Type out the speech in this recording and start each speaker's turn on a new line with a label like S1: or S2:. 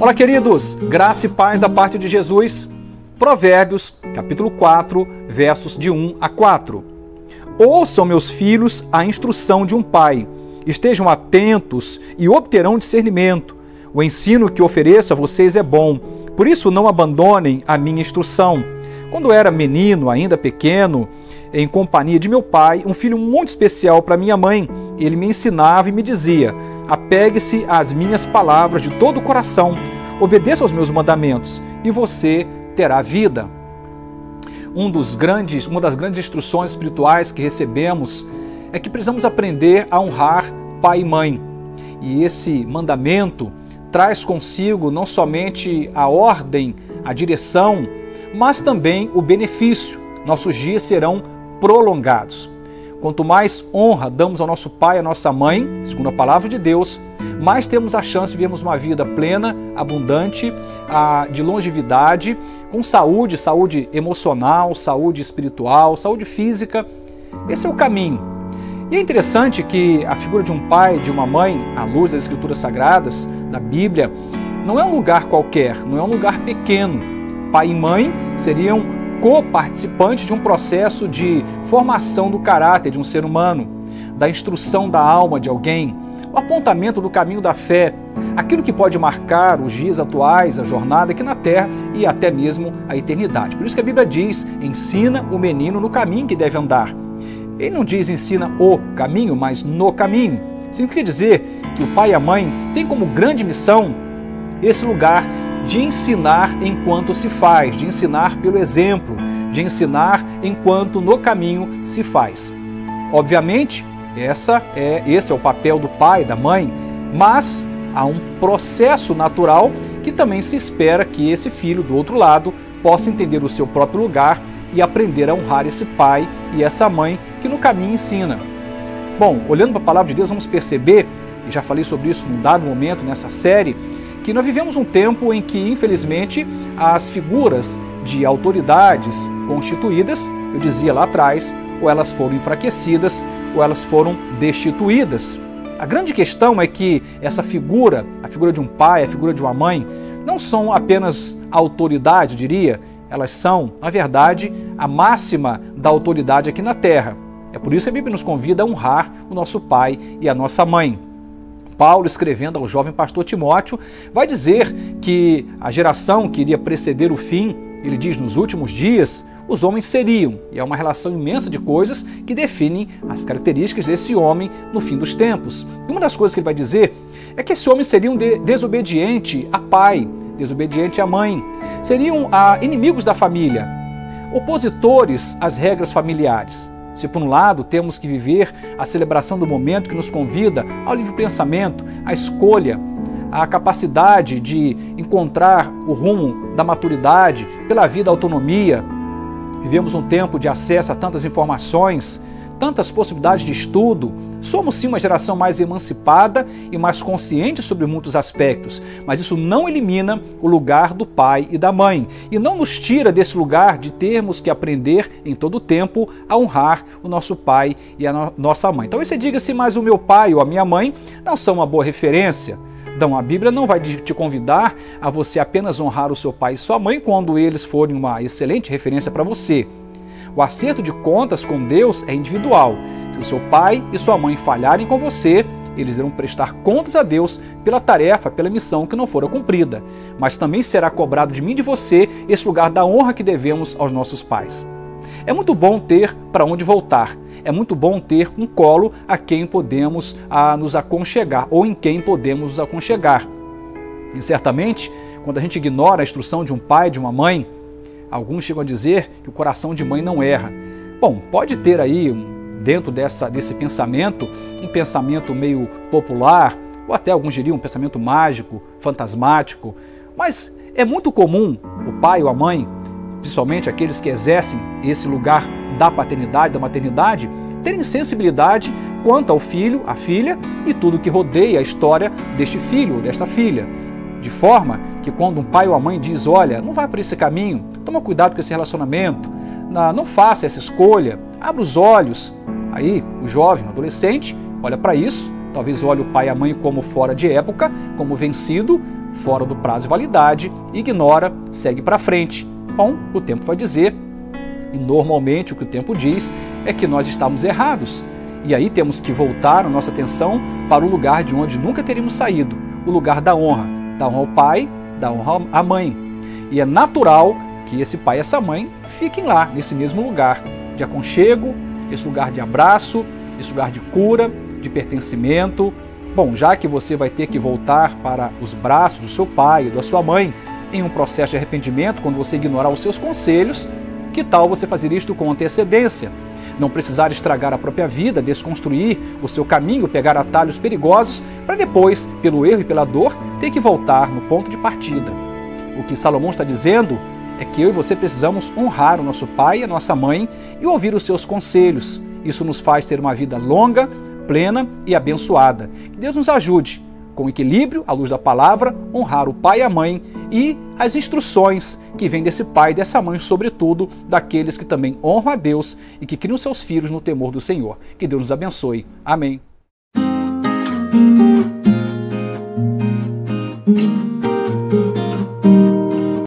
S1: Olá, queridos, graça e paz da parte de Jesus. Provérbios, capítulo 4, versos de 1 a 4. Ouçam, meus filhos, a instrução de um pai. Estejam atentos e obterão discernimento. O ensino que ofereço a vocês é bom, por isso não abandonem a minha instrução. Quando era menino, ainda pequeno, em companhia de meu pai, um filho muito especial para minha mãe, ele me ensinava e me dizia: Apegue-se às minhas palavras de todo o coração, obedeça aos meus mandamentos e você terá vida. Um dos grandes, uma das grandes instruções espirituais que recebemos é que precisamos aprender a honrar pai e mãe. E esse mandamento traz consigo não somente a ordem, a direção, mas também o benefício. Nossos dias serão prolongados. Quanto mais honra damos ao nosso pai e à nossa mãe, segundo a palavra de Deus, mais temos a chance de vivermos uma vida plena, abundante, de longevidade, com saúde, saúde emocional, saúde espiritual, saúde física. Esse é o caminho. E é interessante que a figura de um pai, de uma mãe, à luz das escrituras sagradas, da Bíblia, não é um lugar qualquer, não é um lugar pequeno. Pai e mãe seriam co-participante de um processo de formação do caráter de um ser humano, da instrução da alma de alguém, apontamento do caminho da fé, aquilo que pode marcar os dias atuais, a jornada aqui na terra e até mesmo a eternidade. Por isso que a Bíblia diz: ensina o menino no caminho que deve andar. Ele não diz ensina o caminho, mas no caminho. Significa dizer que o pai e a mãe têm como grande missão esse lugar de ensinar enquanto se faz, de ensinar pelo exemplo, de ensinar enquanto no caminho se faz. Obviamente, essa é esse é o papel do pai, da mãe, mas há um processo natural que também se espera que esse filho do outro lado possa entender o seu próprio lugar e aprender a honrar esse pai e essa mãe que no caminho ensina. Bom, olhando para a palavra de Deus, vamos perceber, e já falei sobre isso num dado momento nessa série, que nós vivemos um tempo em que, infelizmente, as figuras de autoridades constituídas, eu dizia lá atrás, ou elas foram enfraquecidas ou elas foram destituídas. A grande questão é que essa figura, a figura de um pai, a figura de uma mãe, não são apenas autoridade, eu diria, elas são, na verdade, a máxima da autoridade aqui na terra. É por isso que a Bíblia nos convida a honrar o nosso pai e a nossa mãe. Paulo, escrevendo ao jovem pastor Timóteo, vai dizer que a geração que iria preceder o fim, ele diz nos últimos dias, os homens seriam, e é uma relação imensa de coisas que definem as características desse homem no fim dos tempos. E uma das coisas que ele vai dizer é que esse homem seria um de desobediente a pai, desobediente à mãe, seriam ah, inimigos da família, opositores às regras familiares. Se por um lado temos que viver a celebração do momento que nos convida ao livre pensamento, à escolha, à capacidade de encontrar o rumo da maturidade pela vida autonomia, vivemos um tempo de acesso a tantas informações, tantas possibilidades de estudo. Somos sim uma geração mais emancipada e mais consciente sobre muitos aspectos, mas isso não elimina o lugar do pai e da mãe e não nos tira desse lugar de termos que aprender em todo o tempo a honrar o nosso pai e a no nossa mãe. Talvez você diga se mas o meu pai ou a minha mãe não são uma boa referência. Então, a Bíblia não vai te convidar a você apenas honrar o seu pai e sua mãe quando eles forem uma excelente referência para você. O acerto de contas com Deus é individual. Se o seu pai e sua mãe falharem com você, eles irão prestar contas a Deus pela tarefa, pela missão que não fora cumprida. Mas também será cobrado de mim e de você esse lugar da honra que devemos aos nossos pais. É muito bom ter para onde voltar. É muito bom ter um colo a quem podemos a, nos aconchegar ou em quem podemos nos aconchegar. E certamente, quando a gente ignora a instrução de um pai, de uma mãe, Alguns chegam a dizer que o coração de mãe não erra. Bom, pode ter aí, dentro dessa, desse pensamento, um pensamento meio popular, ou até alguns diriam um pensamento mágico, fantasmático, mas é muito comum o pai ou a mãe, principalmente aqueles que exercem esse lugar da paternidade, da maternidade, terem sensibilidade quanto ao filho, à filha e tudo que rodeia a história deste filho ou desta filha. De forma que quando um pai ou a mãe diz, olha, não vai por esse caminho, toma cuidado com esse relacionamento, não faça essa escolha, abra os olhos. Aí o jovem, o adolescente, olha para isso talvez olhe o pai e a mãe como fora de época, como vencido, fora do prazo de validade, ignora, segue para frente. Bom, o tempo vai dizer, e normalmente o que o tempo diz é que nós estamos errados. E aí temos que voltar a nossa atenção para o lugar de onde nunca teríamos saído, o lugar da honra, da honra ao pai, da honra à mãe. E é natural que esse pai e essa mãe fiquem lá, nesse mesmo lugar de aconchego, esse lugar de abraço, esse lugar de cura, de pertencimento. Bom, já que você vai ter que voltar para os braços do seu pai ou da sua mãe em um processo de arrependimento, quando você ignorar os seus conselhos, que tal você fazer isto com antecedência? Não precisar estragar a própria vida, desconstruir o seu caminho, pegar atalhos perigosos, para depois, pelo erro e pela dor, ter que voltar no ponto de partida. O que Salomão está dizendo é que eu e você precisamos honrar o nosso pai e a nossa mãe e ouvir os seus conselhos. Isso nos faz ter uma vida longa, plena e abençoada. Que Deus nos ajude, com equilíbrio, à luz da palavra, honrar o pai e a mãe e as instruções que vêm desse pai e dessa mãe, sobretudo daqueles que também honram a Deus e que criam seus filhos no temor do Senhor. Que Deus nos abençoe. Amém.